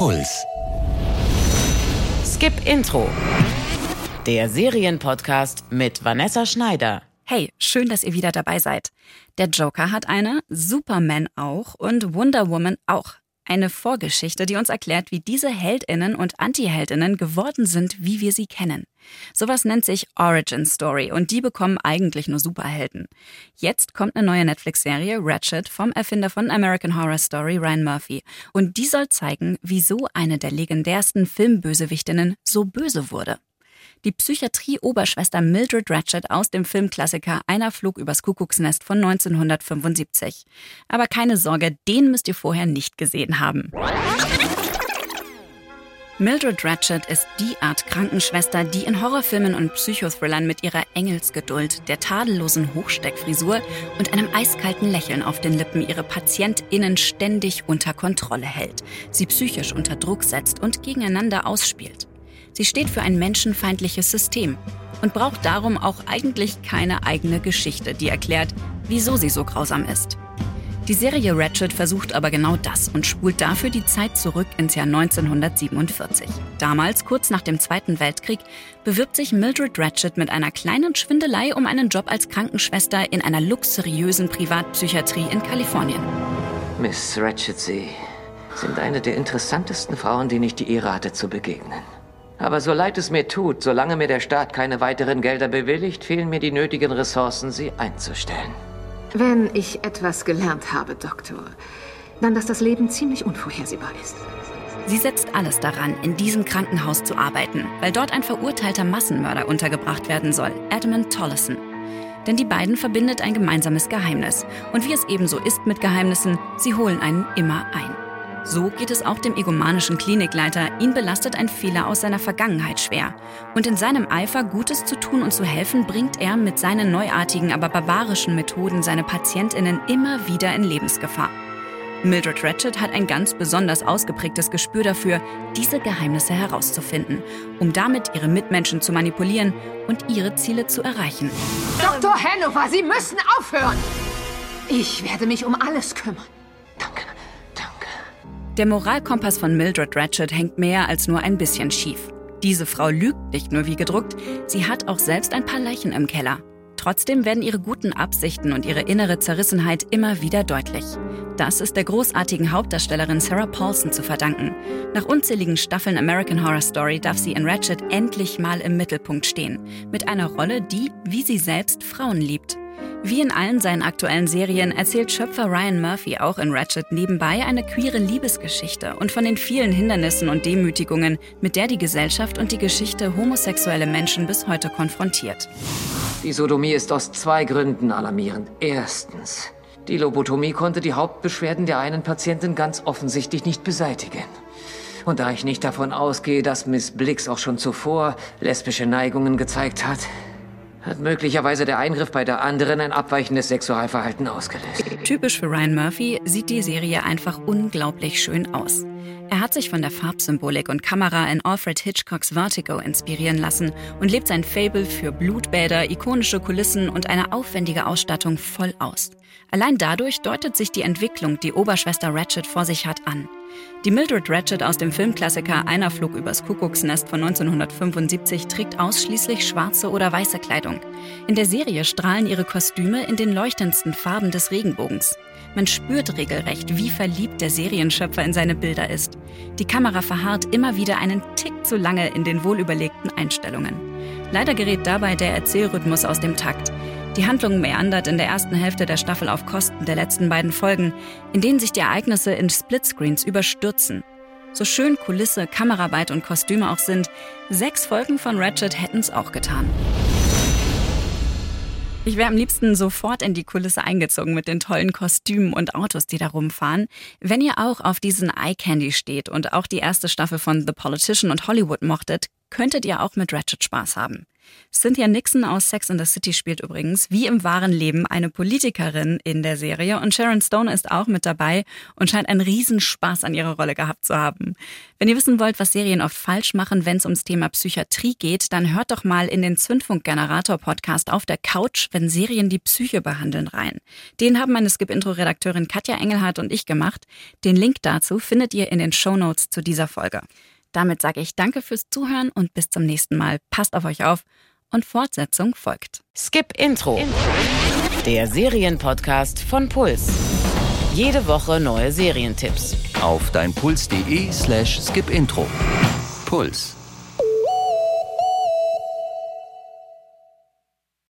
Puls. Skip Intro. Der Serienpodcast mit Vanessa Schneider. Hey, schön, dass ihr wieder dabei seid. Der Joker hat eine, Superman auch und Wonder Woman auch. Eine Vorgeschichte, die uns erklärt, wie diese Heldinnen und Antiheldinnen geworden sind, wie wir sie kennen. Sowas nennt sich Origin Story und die bekommen eigentlich nur Superhelden. Jetzt kommt eine neue Netflix-Serie Ratchet vom Erfinder von American Horror Story Ryan Murphy und die soll zeigen, wieso eine der legendärsten Filmbösewichtinnen so böse wurde die Psychiatrie-Oberschwester Mildred Ratchet aus dem Filmklassiker Einer flog übers Kuckucksnest von 1975. Aber keine Sorge, den müsst ihr vorher nicht gesehen haben. Mildred Ratchet ist die Art Krankenschwester, die in Horrorfilmen und Psychothrillern mit ihrer Engelsgeduld, der tadellosen Hochsteckfrisur und einem eiskalten Lächeln auf den Lippen ihre PatientInnen ständig unter Kontrolle hält, sie psychisch unter Druck setzt und gegeneinander ausspielt. Sie steht für ein menschenfeindliches System und braucht darum auch eigentlich keine eigene Geschichte, die erklärt, wieso sie so grausam ist. Die Serie Ratchet versucht aber genau das und spult dafür die Zeit zurück ins Jahr 1947. Damals, kurz nach dem Zweiten Weltkrieg, bewirbt sich Mildred Ratchet mit einer kleinen Schwindelei um einen Job als Krankenschwester in einer luxuriösen Privatpsychiatrie in Kalifornien. Miss Ratchet, Sie sind eine der interessantesten Frauen, denen ich die Ehre hatte zu begegnen. Aber so leid es mir tut, solange mir der Staat keine weiteren Gelder bewilligt, fehlen mir die nötigen Ressourcen, sie einzustellen. Wenn ich etwas gelernt habe, Doktor, dann, dass das Leben ziemlich unvorhersehbar ist. Sie setzt alles daran, in diesem Krankenhaus zu arbeiten, weil dort ein verurteilter Massenmörder untergebracht werden soll, Edmund Tollison. Denn die beiden verbindet ein gemeinsames Geheimnis. Und wie es ebenso ist mit Geheimnissen, sie holen einen immer ein. So geht es auch dem egomanischen Klinikleiter. Ihn belastet ein Fehler aus seiner Vergangenheit schwer. Und in seinem Eifer, Gutes zu tun und zu helfen, bringt er mit seinen neuartigen, aber barbarischen Methoden seine Patientinnen immer wieder in Lebensgefahr. Mildred Ratchet hat ein ganz besonders ausgeprägtes Gespür dafür, diese Geheimnisse herauszufinden, um damit ihre Mitmenschen zu manipulieren und ihre Ziele zu erreichen. Dr. Hanover, Sie müssen aufhören! Ich werde mich um alles kümmern. Der Moralkompass von Mildred Ratchet hängt mehr als nur ein bisschen schief. Diese Frau lügt nicht nur wie gedruckt, sie hat auch selbst ein paar Leichen im Keller. Trotzdem werden ihre guten Absichten und ihre innere Zerrissenheit immer wieder deutlich. Das ist der großartigen Hauptdarstellerin Sarah Paulson zu verdanken. Nach unzähligen Staffeln American Horror Story darf sie in Ratchet endlich mal im Mittelpunkt stehen. Mit einer Rolle, die, wie sie selbst, Frauen liebt. Wie in allen seinen aktuellen Serien erzählt Schöpfer Ryan Murphy auch in Ratchet nebenbei eine queere Liebesgeschichte und von den vielen Hindernissen und Demütigungen, mit der die Gesellschaft und die Geschichte homosexuelle Menschen bis heute konfrontiert. Die Sodomie ist aus zwei Gründen alarmierend. Erstens, die Lobotomie konnte die Hauptbeschwerden der einen Patientin ganz offensichtlich nicht beseitigen. Und da ich nicht davon ausgehe, dass Miss Blix auch schon zuvor lesbische Neigungen gezeigt hat, hat möglicherweise der Eingriff bei der anderen ein abweichendes Sexualverhalten ausgelöst. Typisch für Ryan Murphy sieht die Serie einfach unglaublich schön aus. Er hat sich von der Farbsymbolik und Kamera in Alfred Hitchcocks Vertigo inspirieren lassen und lebt sein Fable für Blutbäder, ikonische Kulissen und eine aufwendige Ausstattung voll aus. Allein dadurch deutet sich die Entwicklung, die Oberschwester Ratchet vor sich hat, an. Die Mildred Ratchet aus dem Filmklassiker Einer flog übers Kuckucksnest von 1975 trägt ausschließlich schwarze oder weiße Kleidung. In der Serie strahlen ihre Kostüme in den leuchtendsten Farben des Regenbogens. Man spürt regelrecht, wie verliebt der Serienschöpfer in seine Bilder ist. Die Kamera verharrt immer wieder einen Tick zu lange in den wohlüberlegten Einstellungen. Leider gerät dabei der Erzählrhythmus aus dem Takt. Die Handlung meandert in der ersten Hälfte der Staffel auf Kosten der letzten beiden Folgen, in denen sich die Ereignisse in Splitscreens überstürzen. So schön Kulisse, Kameraarbeit und Kostüme auch sind, sechs Folgen von Ratchet hätten es auch getan. Ich wäre am liebsten sofort in die Kulisse eingezogen mit den tollen Kostümen und Autos, die da rumfahren. Wenn ihr auch auf diesen Eye Candy steht und auch die erste Staffel von The Politician und Hollywood mochtet, könntet ihr auch mit Ratchet Spaß haben. Cynthia Nixon aus Sex and the City spielt übrigens wie im wahren Leben eine Politikerin in der Serie und Sharon Stone ist auch mit dabei und scheint einen Riesenspaß an ihrer Rolle gehabt zu haben. Wenn ihr wissen wollt, was Serien oft falsch machen, wenn es ums Thema Psychiatrie geht, dann hört doch mal in den Zündfunk-Generator-Podcast auf der Couch, wenn Serien die Psyche behandeln rein. Den haben meine Skip-Intro-Redakteurin Katja Engelhardt und ich gemacht. Den Link dazu findet ihr in den Show Notes zu dieser Folge. Damit sage ich danke fürs Zuhören und bis zum nächsten Mal. Passt auf euch auf und Fortsetzung folgt. Skip Intro. Der Serienpodcast von Puls. Jede Woche neue Serientipps. Auf deinpuls.de slash skipintro. Puls.